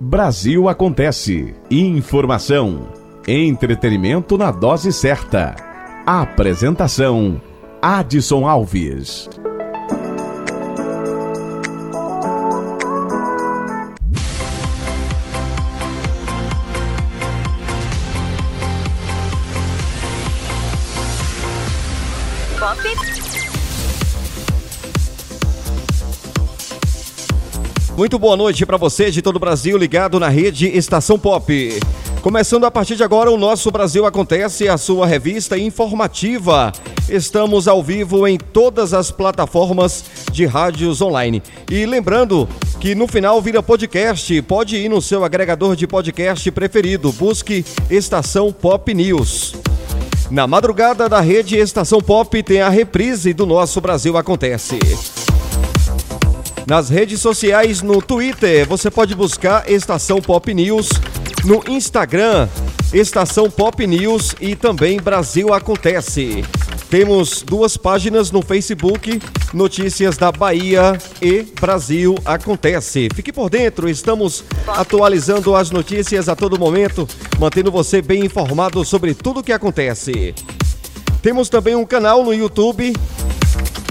Brasil Acontece. Informação. Entretenimento na dose certa. Apresentação: Adson Alves. Muito boa noite para você de todo o Brasil ligado na rede Estação Pop. Começando a partir de agora o nosso Brasil Acontece, a sua revista informativa. Estamos ao vivo em todas as plataformas de rádios online. E lembrando que no final vira podcast, pode ir no seu agregador de podcast preferido, busque Estação Pop News. Na madrugada da rede Estação Pop tem a reprise do nosso Brasil Acontece. Nas redes sociais, no Twitter, você pode buscar Estação Pop News, no Instagram, Estação Pop News e também Brasil Acontece. Temos duas páginas no Facebook, Notícias da Bahia e Brasil Acontece. Fique por dentro, estamos atualizando as notícias a todo momento, mantendo você bem informado sobre tudo o que acontece. Temos também um canal no YouTube,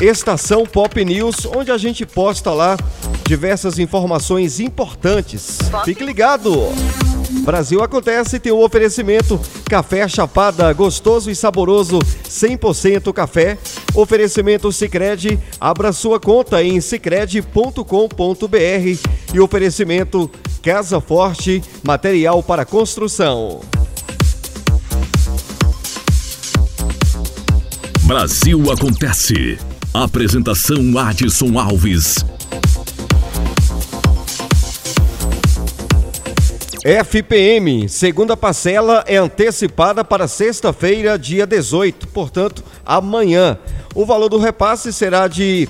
Estação Pop News, onde a gente posta lá diversas informações importantes. Fique ligado! Brasil Acontece tem o um oferecimento Café Chapada, gostoso e saboroso, 100% café. Oferecimento Sicredi, abra sua conta em sicredi.com.br e oferecimento Casa Forte, material para construção. Brasil Acontece. Apresentação Adson Alves. FPM, segunda parcela é antecipada para sexta-feira, dia 18, portanto, amanhã. O valor do repasse será de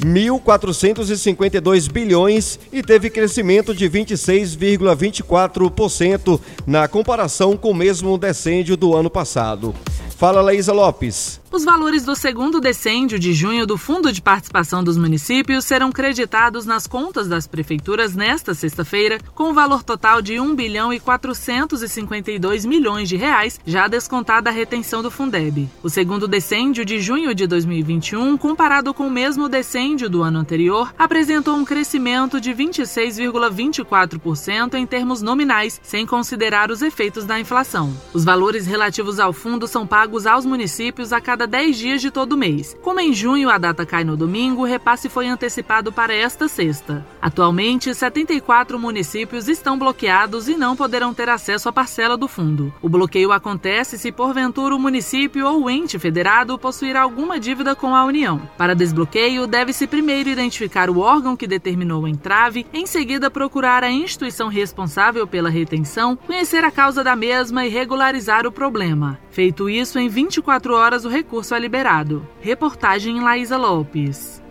1.452 bilhões e teve crescimento de 26,24% na comparação com o mesmo decêndio do ano passado. Fala, Laísa Lopes. Os valores do segundo decêndio de junho do Fundo de Participação dos Municípios serão creditados nas contas das prefeituras nesta sexta-feira, com um valor total de 1 bilhão e 452 milhões de reais, já descontada a retenção do Fundeb. O segundo decêndio de junho de 2021, comparado com o mesmo decêndio do ano anterior, apresentou um crescimento de 26,24% em termos nominais, sem considerar os efeitos da inflação. Os valores relativos ao fundo são pagos aos municípios a cada cada 10 dias de todo mês. Como em junho a data cai no domingo, o repasse foi antecipado para esta sexta. Atualmente, 74 municípios estão bloqueados e não poderão ter acesso à parcela do fundo. O bloqueio acontece se porventura o município ou o ente federado possuir alguma dívida com a União. Para desbloqueio, deve-se primeiro identificar o órgão que determinou o entrave, em seguida procurar a instituição responsável pela retenção, conhecer a causa da mesma e regularizar o problema. Feito isso, em 24 horas o recurso é liberado. Reportagem Laísa Lopes.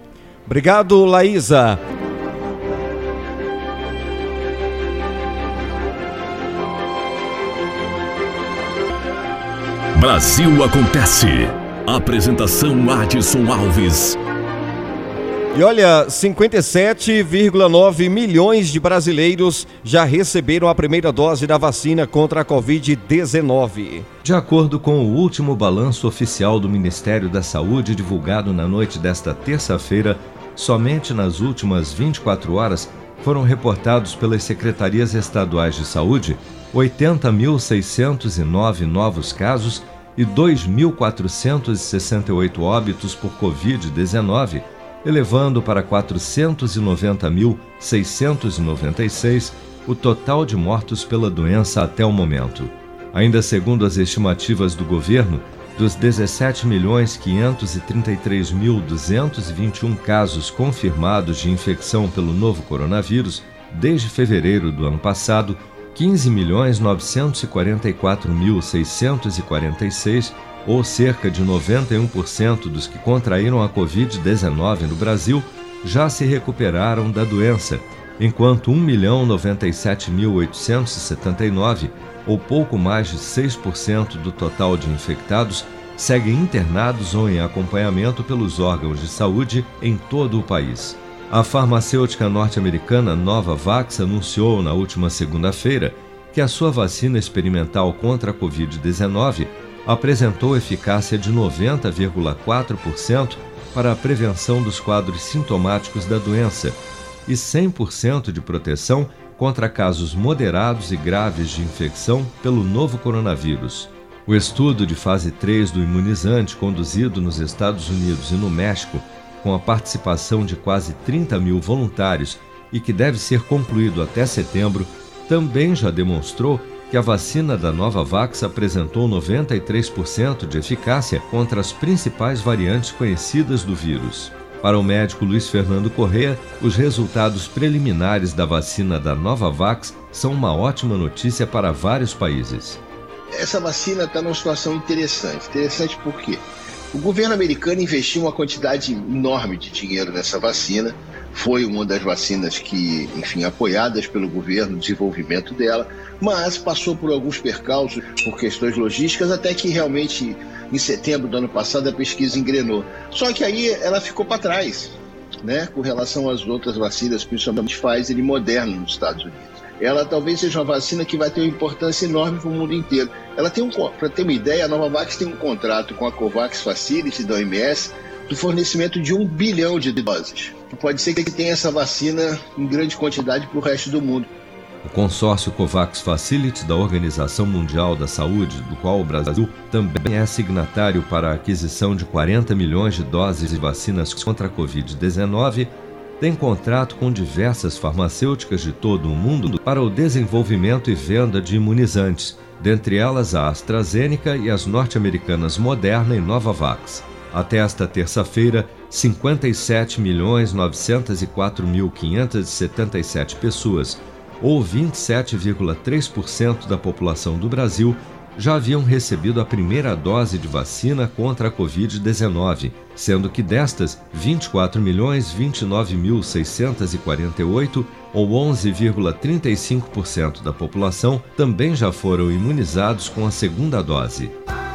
Obrigado, Laísa. Brasil Acontece. Apresentação Adson Alves. E olha, 57,9 milhões de brasileiros já receberam a primeira dose da vacina contra a Covid-19. De acordo com o último balanço oficial do Ministério da Saúde, divulgado na noite desta terça-feira, somente nas últimas 24 horas foram reportados pelas secretarias estaduais de saúde 80.609 novos casos e 2.468 óbitos por Covid-19 elevando para 490.696 o total de mortos pela doença até o momento. Ainda segundo as estimativas do governo, dos 17.533.221 casos confirmados de infecção pelo novo coronavírus, desde fevereiro do ano passado, 15.944.646 ou cerca de 91% dos que contraíram a Covid-19 no Brasil, já se recuperaram da doença, enquanto 1.097.879, ou pouco mais de 6% do total de infectados, seguem internados ou em acompanhamento pelos órgãos de saúde em todo o país. A farmacêutica norte-americana Novavax anunciou na última segunda-feira que a sua vacina experimental contra a Covid-19 apresentou eficácia de 90,4% para a prevenção dos quadros sintomáticos da doença e 100% de proteção contra casos moderados e graves de infecção pelo novo coronavírus. O estudo de fase 3 do imunizante, conduzido nos Estados Unidos e no México, com a participação de quase 30 mil voluntários e que deve ser concluído até setembro, também já demonstrou que a vacina da Novavax apresentou 93% de eficácia contra as principais variantes conhecidas do vírus. Para o médico Luiz Fernando Correa, os resultados preliminares da vacina da Novavax são uma ótima notícia para vários países. Essa vacina está numa situação interessante. Interessante por quê? O governo americano investiu uma quantidade enorme de dinheiro nessa vacina. Foi uma das vacinas que, enfim, apoiadas pelo governo, desenvolvimento dela, mas passou por alguns percalços, por questões logísticas, até que realmente em setembro do ano passado, a pesquisa engrenou. Só que aí ela ficou para trás, né, com relação às outras vacinas, principalmente Pfizer e Moderna nos Estados Unidos. Ela talvez seja uma vacina que vai ter uma importância enorme para o mundo inteiro. Ela tem um, para ter uma ideia, a Novavax tem um contrato com a Covax Facility da OMS do fornecimento de um bilhão de doses. Pode ser que tenha essa vacina em grande quantidade para o resto do mundo. O consórcio COVAX Facility da Organização Mundial da Saúde, do qual o Brasil também é signatário para a aquisição de 40 milhões de doses de vacinas contra a Covid-19, tem contrato com diversas farmacêuticas de todo o mundo para o desenvolvimento e venda de imunizantes, dentre elas a AstraZeneca e as norte-americanas Moderna e Novavax. Até esta terça-feira, 57.904.577 pessoas ou 27,3% da população do Brasil, já haviam recebido a primeira dose de vacina contra a Covid-19, sendo que destas, 24.029.648, ou 11,35% da população, também já foram imunizados com a segunda dose.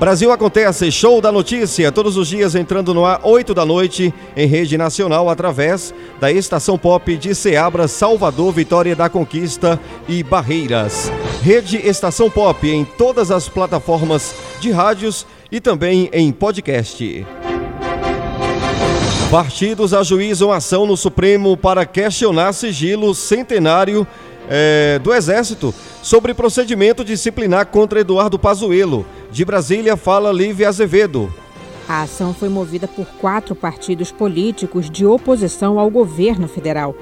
Brasil Acontece, show da notícia, todos os dias entrando no ar, 8 da noite, em rede nacional, através da Estação Pop de Ceabra, Salvador, Vitória da Conquista e Barreiras. Rede Estação Pop em todas as plataformas de rádios e também em podcast. Partidos ajuizam ação no Supremo para questionar sigilo centenário é, do Exército sobre procedimento disciplinar contra Eduardo Pazuello. De Brasília, fala Lívia Azevedo. A ação foi movida por quatro partidos políticos de oposição ao governo federal.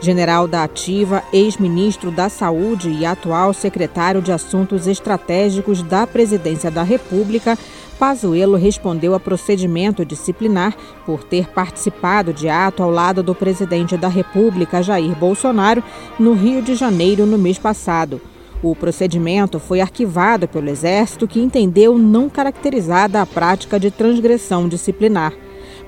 General da Ativa, ex-ministro da Saúde e atual secretário de Assuntos Estratégicos da Presidência da República, Pazuello respondeu a procedimento disciplinar por ter participado de ato ao lado do presidente da República, Jair Bolsonaro, no Rio de Janeiro no mês passado. O procedimento foi arquivado pelo Exército, que entendeu não caracterizada a prática de transgressão disciplinar.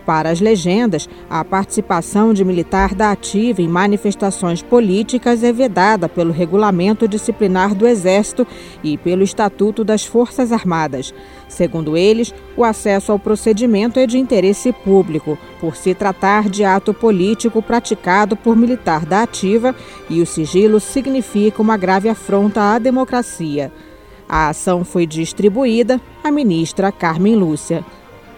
Para as legendas, a participação de militar da ativa em manifestações políticas é vedada pelo Regulamento Disciplinar do Exército e pelo Estatuto das Forças Armadas. Segundo eles, o acesso ao procedimento é de interesse público, por se tratar de ato político praticado por militar da ativa e o sigilo significa uma grave afronta à democracia. A ação foi distribuída à ministra Carmen Lúcia.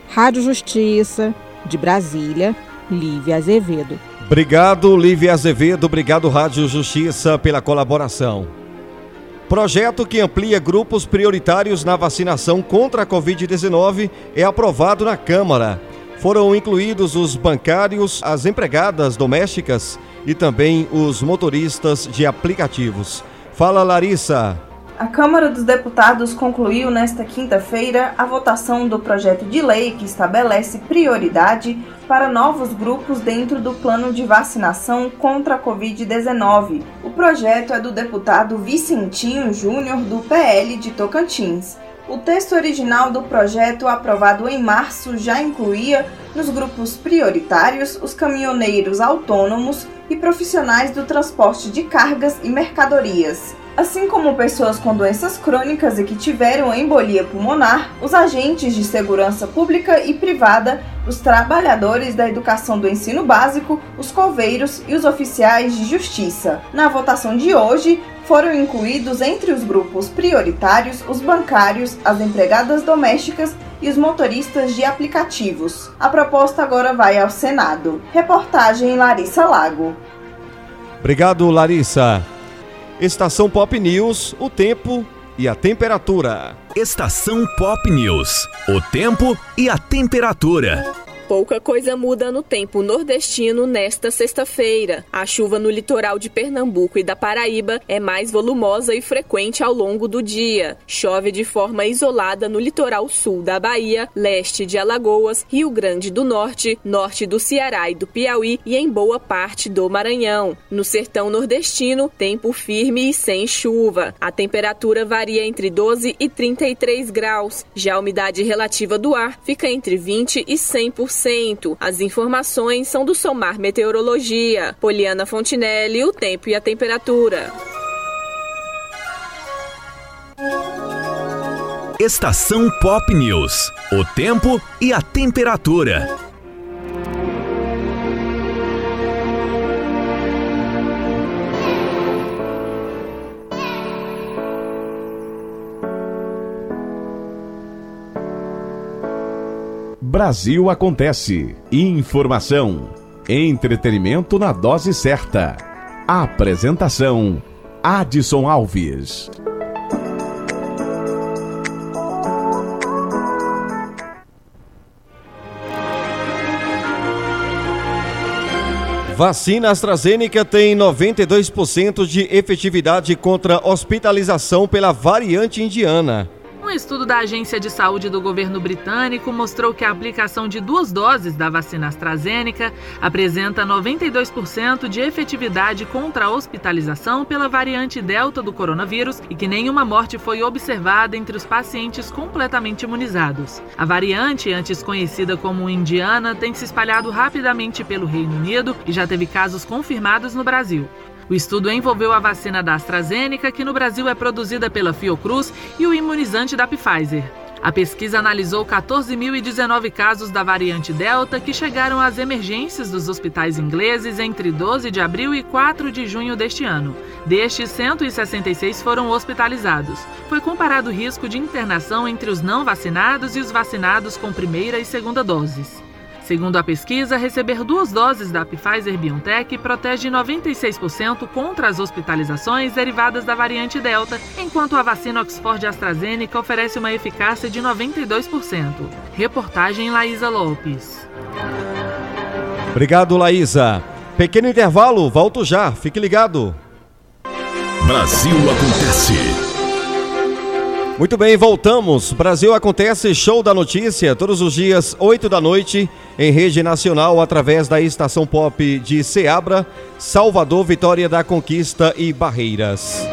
Rádio Justiça, de Brasília, Lívia Azevedo. Obrigado, Lívia Azevedo. Obrigado, Rádio Justiça, pela colaboração. Projeto que amplia grupos prioritários na vacinação contra a Covid-19 é aprovado na Câmara. Foram incluídos os bancários, as empregadas domésticas e também os motoristas de aplicativos. Fala, Larissa. A Câmara dos Deputados concluiu nesta quinta-feira a votação do projeto de lei que estabelece prioridade para novos grupos dentro do plano de vacinação contra a Covid-19. O projeto é do deputado Vicentinho Júnior, do PL de Tocantins. O texto original do projeto, aprovado em março, já incluía nos grupos prioritários os caminhoneiros autônomos e profissionais do transporte de cargas e mercadorias. Assim como pessoas com doenças crônicas e que tiveram embolia pulmonar, os agentes de segurança pública e privada, os trabalhadores da educação do ensino básico, os coveiros e os oficiais de justiça. Na votação de hoje, foram incluídos entre os grupos prioritários os bancários, as empregadas domésticas e os motoristas de aplicativos. A proposta agora vai ao Senado. Reportagem Larissa Lago. Obrigado, Larissa. Estação Pop News, o tempo e a temperatura. Estação Pop News, o tempo e a temperatura. Pouca coisa muda no tempo nordestino nesta sexta-feira. A chuva no litoral de Pernambuco e da Paraíba é mais volumosa e frequente ao longo do dia. Chove de forma isolada no litoral sul da Bahia, leste de Alagoas, Rio Grande do Norte, norte do Ceará e do Piauí e em boa parte do Maranhão. No sertão nordestino, tempo firme e sem chuva. A temperatura varia entre 12 e 33 graus. Já a umidade relativa do ar fica entre 20 e 100%. As informações são do Somar Meteorologia. Poliana Fontinelli, o tempo e a temperatura. Estação Pop News. O tempo e a temperatura. Brasil Acontece. Informação. Entretenimento na dose certa. Apresentação: Adson Alves. Vacina AstraZeneca tem 92% de efetividade contra hospitalização pela variante indiana. Um estudo da Agência de Saúde do governo britânico mostrou que a aplicação de duas doses da vacina AstraZeneca apresenta 92% de efetividade contra a hospitalização pela variante Delta do coronavírus e que nenhuma morte foi observada entre os pacientes completamente imunizados. A variante, antes conhecida como indiana, tem se espalhado rapidamente pelo Reino Unido e já teve casos confirmados no Brasil. O estudo envolveu a vacina da AstraZeneca, que no Brasil é produzida pela Fiocruz, e o imunizante da Pfizer. A pesquisa analisou 14.019 casos da variante Delta que chegaram às emergências dos hospitais ingleses entre 12 de abril e 4 de junho deste ano. Destes, 166 foram hospitalizados. Foi comparado o risco de internação entre os não vacinados e os vacinados com primeira e segunda doses. Segundo a pesquisa, receber duas doses da Pfizer BioNTech protege 96% contra as hospitalizações derivadas da variante Delta, enquanto a vacina Oxford AstraZeneca oferece uma eficácia de 92%. Reportagem Laísa Lopes. Obrigado, Laísa. Pequeno intervalo, volto já, fique ligado. Brasil Acontece. Muito bem, voltamos. Brasil acontece show da notícia todos os dias, 8 da noite, em rede nacional, através da estação pop de Ceabra, Salvador, Vitória da Conquista e Barreiras.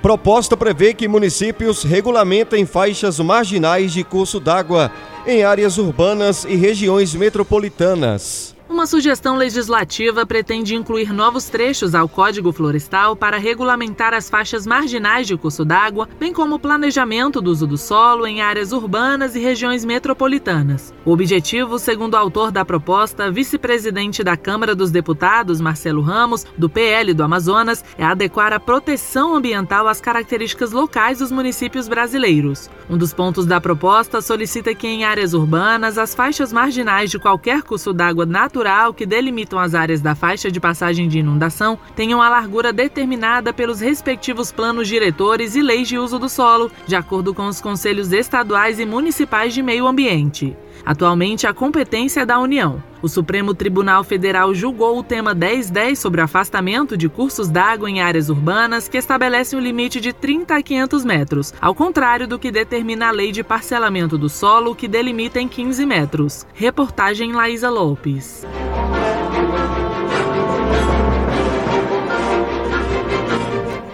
Proposta prevê que municípios regulamentem faixas marginais de curso d'água em áreas urbanas e regiões metropolitanas. Uma sugestão legislativa pretende incluir novos trechos ao Código Florestal para regulamentar as faixas marginais de curso d'água, bem como o planejamento do uso do solo em áreas urbanas e regiões metropolitanas. O objetivo, segundo o autor da proposta, vice-presidente da Câmara dos Deputados, Marcelo Ramos, do PL do Amazonas, é adequar a proteção ambiental às características locais dos municípios brasileiros. Um dos pontos da proposta solicita que em áreas urbanas as faixas marginais de qualquer curso d'água natural natural que delimitam as áreas da faixa de passagem de inundação tenham a largura determinada pelos respectivos planos diretores e leis de uso do solo, de acordo com os conselhos estaduais e municipais de meio ambiente. Atualmente, a competência é da União. O Supremo Tribunal Federal julgou o tema 1010 sobre afastamento de cursos d'água em áreas urbanas, que estabelece um limite de 30 a 500 metros, ao contrário do que determina a lei de parcelamento do solo, que delimita em 15 metros. Reportagem Laísa Lopes.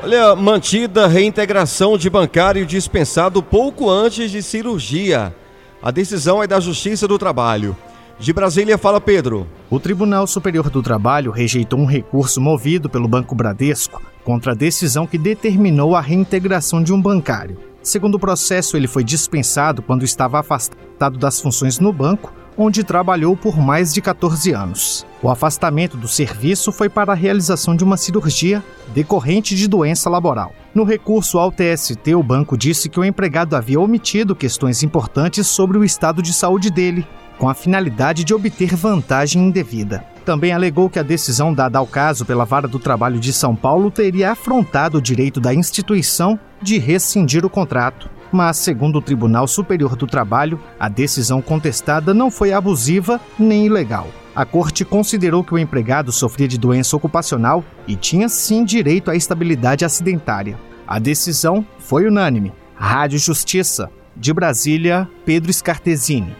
Olha, mantida reintegração de bancário dispensado pouco antes de cirurgia. A decisão é da Justiça do Trabalho. De Brasília, fala Pedro. O Tribunal Superior do Trabalho rejeitou um recurso movido pelo Banco Bradesco contra a decisão que determinou a reintegração de um bancário. Segundo o processo, ele foi dispensado quando estava afastado das funções no banco, onde trabalhou por mais de 14 anos. O afastamento do serviço foi para a realização de uma cirurgia decorrente de doença laboral. No recurso ao TST, o banco disse que o empregado havia omitido questões importantes sobre o estado de saúde dele, com a finalidade de obter vantagem indevida. Também alegou que a decisão dada ao caso pela Vara do Trabalho de São Paulo teria afrontado o direito da instituição de rescindir o contrato. Mas, segundo o Tribunal Superior do Trabalho, a decisão contestada não foi abusiva nem ilegal. A corte considerou que o empregado sofria de doença ocupacional e tinha sim direito à estabilidade acidentária. A decisão foi unânime. Rádio Justiça. De Brasília, Pedro Scartesini.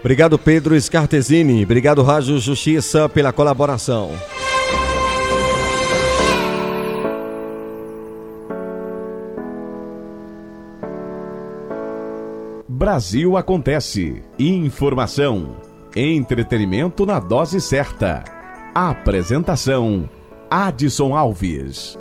Obrigado, Pedro Scartesini. Obrigado, Rádio Justiça, pela colaboração. Brasil Acontece. Informação. Entretenimento na dose certa. Apresentação: Adson Alves.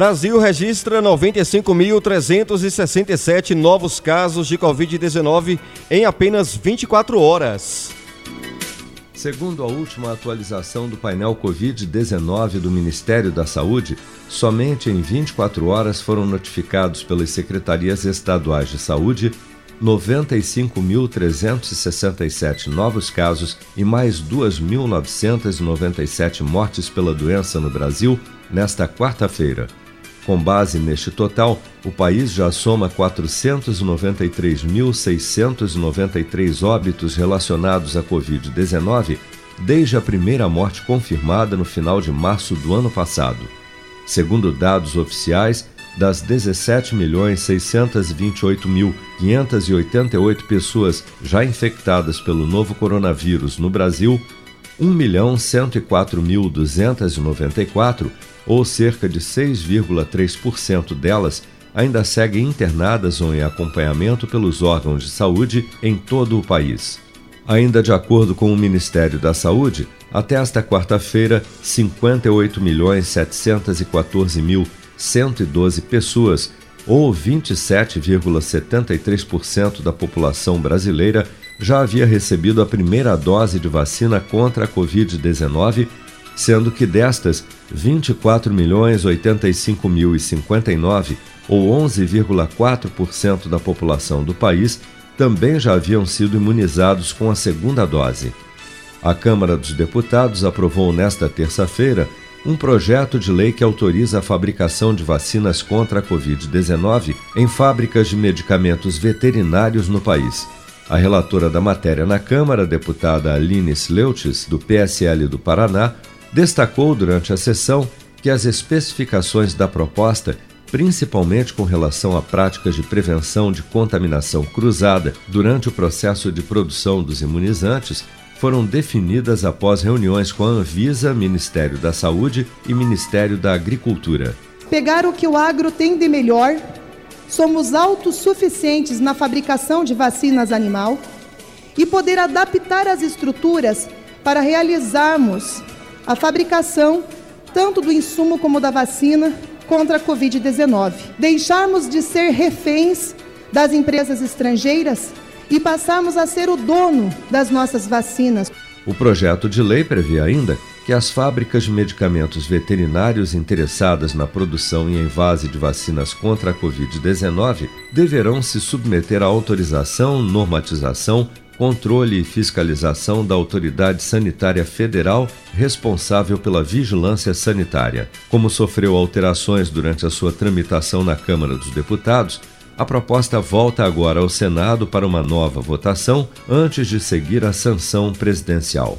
Brasil registra 95.367 novos casos de Covid-19 em apenas 24 horas. Segundo a última atualização do painel Covid-19 do Ministério da Saúde, somente em 24 horas foram notificados pelas secretarias estaduais de saúde 95.367 novos casos e mais 2.997 mortes pela doença no Brasil nesta quarta-feira. Com base neste total, o país já soma 493.693 óbitos relacionados à Covid-19 desde a primeira morte confirmada no final de março do ano passado. Segundo dados oficiais, das 17.628.588 pessoas já infectadas pelo novo coronavírus no Brasil, 1.104.294 ou cerca de 6,3% delas, ainda seguem internadas ou em acompanhamento pelos órgãos de saúde em todo o país. Ainda de acordo com o Ministério da Saúde, até esta quarta-feira, 58.714.112 pessoas, ou 27,73% da população brasileira, já havia recebido a primeira dose de vacina contra a Covid-19 sendo que destas, 24.085.059, ou 11,4% da população do país, também já haviam sido imunizados com a segunda dose. A Câmara dos Deputados aprovou nesta terça-feira um projeto de lei que autoriza a fabricação de vacinas contra a Covid-19 em fábricas de medicamentos veterinários no país. A relatora da matéria na Câmara, deputada Aline Sleutes, do PSL do Paraná, destacou durante a sessão que as especificações da proposta, principalmente com relação a práticas de prevenção de contaminação cruzada durante o processo de produção dos imunizantes, foram definidas após reuniões com a Anvisa, Ministério da Saúde e Ministério da Agricultura. Pegar o que o agro tem de melhor, somos autossuficientes na fabricação de vacinas animal e poder adaptar as estruturas para realizarmos a fabricação tanto do insumo como da vacina contra a Covid-19. Deixarmos de ser reféns das empresas estrangeiras e passarmos a ser o dono das nossas vacinas. O projeto de lei prevê ainda que as fábricas de medicamentos veterinários interessadas na produção e envase de vacinas contra a Covid-19 deverão se submeter à autorização, normatização, controle e fiscalização da Autoridade Sanitária Federal responsável pela vigilância sanitária. Como sofreu alterações durante a sua tramitação na Câmara dos Deputados, a proposta volta agora ao Senado para uma nova votação antes de seguir a sanção presidencial.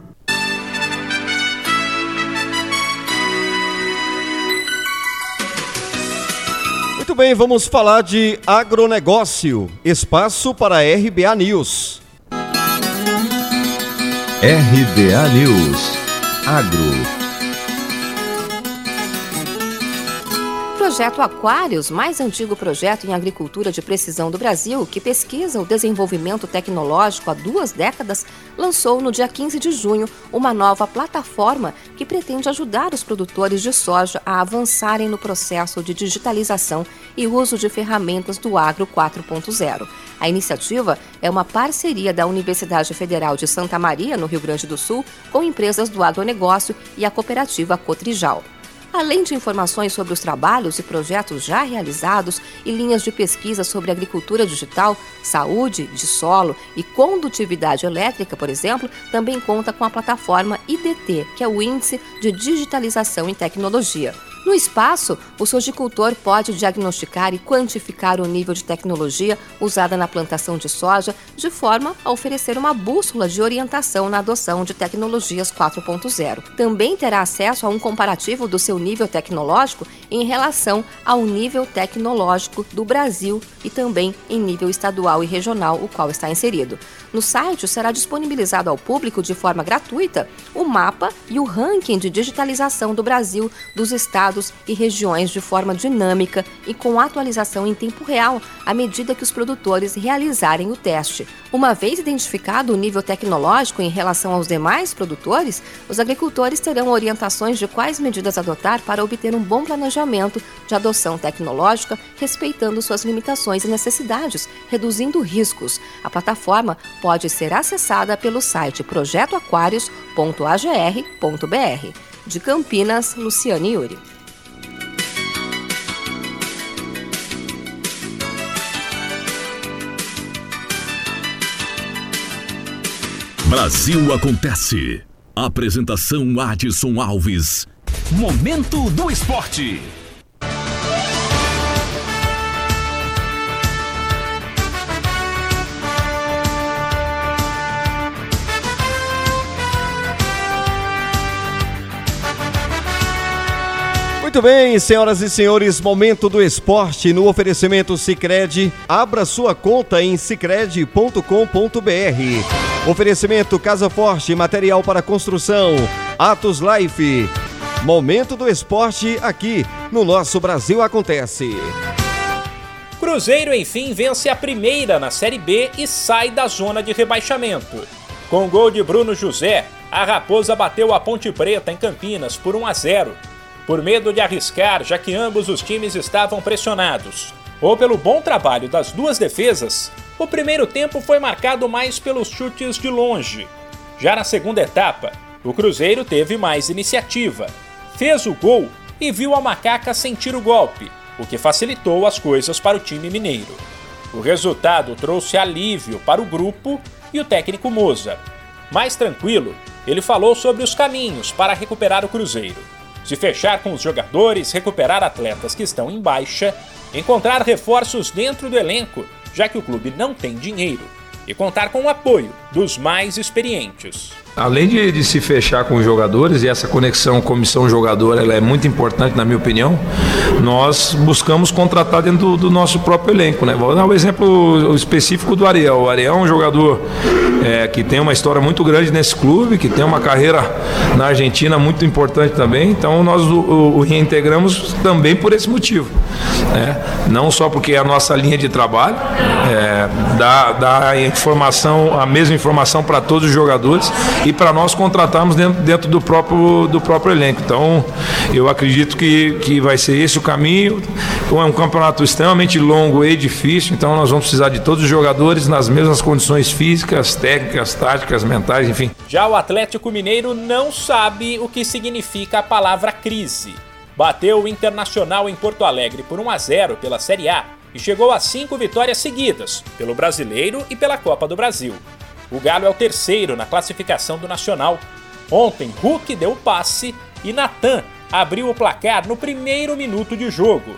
Muito bem, vamos falar de agronegócio. Espaço para RBA News. RBA News. Agro. Projeto Aquários, mais antigo projeto em agricultura de precisão do Brasil, que pesquisa o desenvolvimento tecnológico há duas décadas, lançou no dia 15 de junho uma nova plataforma que pretende ajudar os produtores de soja a avançarem no processo de digitalização e uso de ferramentas do Agro 4.0. A iniciativa é uma parceria da Universidade Federal de Santa Maria, no Rio Grande do Sul, com empresas do agronegócio e a cooperativa Cotrijal além de informações sobre os trabalhos e projetos já realizados e linhas de pesquisa sobre agricultura digital, saúde de solo e condutividade elétrica, por exemplo, também conta com a plataforma IDT, que é o Índice de Digitalização em Tecnologia. No espaço, o sojicultor pode diagnosticar e quantificar o nível de tecnologia usada na plantação de soja, de forma a oferecer uma bússola de orientação na adoção de tecnologias 4.0. Também terá acesso a um comparativo do seu nível tecnológico em relação ao nível tecnológico do Brasil e também em nível estadual e regional, o qual está inserido. No site será disponibilizado ao público de forma gratuita o mapa e o ranking de digitalização do Brasil, dos estados e regiões de forma dinâmica e com atualização em tempo real à medida que os produtores realizarem o teste. Uma vez identificado o nível tecnológico em relação aos demais produtores, os agricultores terão orientações de quais medidas adotar para obter um bom planejamento de adoção tecnológica, respeitando suas limitações e necessidades, reduzindo riscos. A plataforma pode ser acessada pelo site projetoaquários.agr.br. De Campinas, Luciane Yuri. Brasil Acontece. Apresentação Adson Alves. Momento do Esporte. Muito bem, senhoras e senhores, momento do esporte no oferecimento Sicredi. Abra sua conta em sicredi.com.br. Oferecimento Casa Forte, material para construção. Atos Life. Momento do esporte aqui no nosso Brasil acontece. Cruzeiro enfim vence a primeira na Série B e sai da zona de rebaixamento. Com gol de Bruno José, a Raposa bateu a Ponte Preta em Campinas por 1 a 0 por medo de arriscar, já que ambos os times estavam pressionados. Ou pelo bom trabalho das duas defesas, o primeiro tempo foi marcado mais pelos chutes de longe. Já na segunda etapa, o Cruzeiro teve mais iniciativa, fez o gol e viu a macaca sentir o golpe, o que facilitou as coisas para o time mineiro. O resultado trouxe alívio para o grupo e o técnico Moza. Mais tranquilo, ele falou sobre os caminhos para recuperar o Cruzeiro se fechar com os jogadores, recuperar atletas que estão em baixa, encontrar reforços dentro do elenco, já que o clube não tem dinheiro, e contar com o apoio dos mais experientes. Além de, de, se fechar com os jogadores, e essa conexão comissão-jogador ela é muito importante, na minha opinião, nós buscamos contratar dentro do, do nosso próprio elenco. Né? Vou dar um exemplo específico do Ariel. O Ariel é um jogador é, que tem uma história muito grande nesse clube, que tem uma carreira na Argentina muito importante também, então nós o, o, reintegramos também por esse motivo. Né? Não só porque é a nossa linha de trabalho, é, dá, dá informação, a mesma informação para todos os jogadores e para nós contratarmos dentro, dentro do, próprio, do próprio elenco. Então, eu acredito que, que vai ser esse o caminho. É um campeonato extremamente longo e difícil, então nós vamos precisar de todos os jogadores nas mesmas condições físicas, técnicas, táticas, mentais, enfim. Já o Atlético Mineiro não sabe o que significa a palavra crise. Bateu o Internacional em Porto Alegre por 1 a 0 pela Série A e chegou a cinco vitórias seguidas, pelo Brasileiro e pela Copa do Brasil. O Galo é o terceiro na classificação do Nacional. Ontem, Hulk deu o passe e Natan abriu o placar no primeiro minuto de jogo.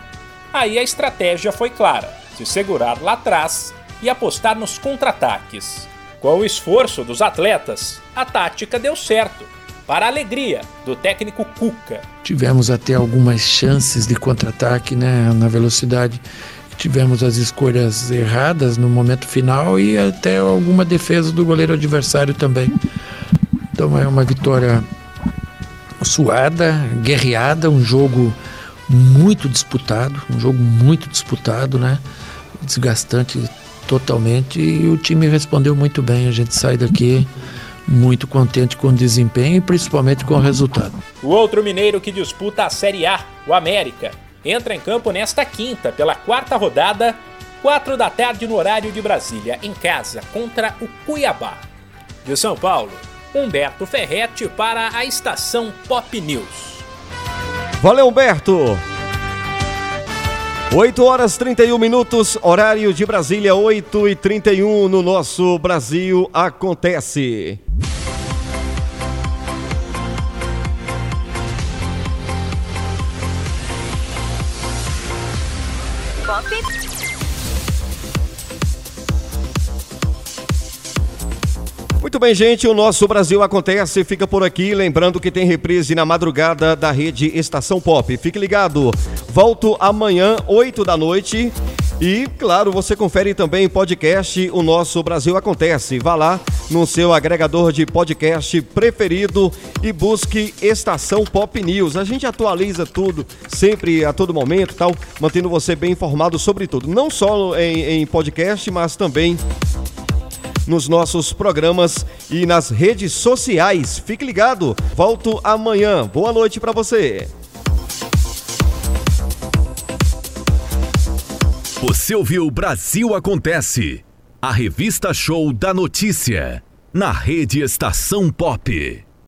Aí a estratégia foi clara: se segurar lá atrás e apostar nos contra-ataques. Com o esforço dos atletas, a tática deu certo, para a alegria do técnico Cuca. Tivemos até algumas chances de contra-ataque né, na velocidade tivemos as escolhas erradas no momento final e até alguma defesa do goleiro adversário também. Então é uma vitória suada, guerreada, um jogo muito disputado, um jogo muito disputado, né? Desgastante totalmente e o time respondeu muito bem. A gente sai daqui muito contente com o desempenho e principalmente com o resultado. O outro mineiro que disputa a Série A, o América, entra em campo nesta quinta pela quarta rodada, 4 da tarde no horário de Brasília, em casa, contra o Cuiabá. De São Paulo, Humberto Ferretti para a estação Pop News. Valeu, Humberto! 8 horas 31 minutos, horário de Brasília, 8 e 31 no nosso Brasil acontece. Muito bem, gente, o nosso Brasil acontece, fica por aqui, lembrando que tem reprise na madrugada da rede Estação Pop. Fique ligado. Volto amanhã, 8 da noite. E, claro, você confere também em podcast o nosso Brasil Acontece. Vá lá no seu agregador de podcast preferido e busque Estação Pop News. A gente atualiza tudo, sempre, a todo momento, tal, mantendo você bem informado sobre tudo. Não só em, em podcast, mas também nos nossos programas e nas redes sociais. Fique ligado, volto amanhã. Boa noite para você. Você ouviu Brasil Acontece, a revista show da notícia, na rede Estação Pop.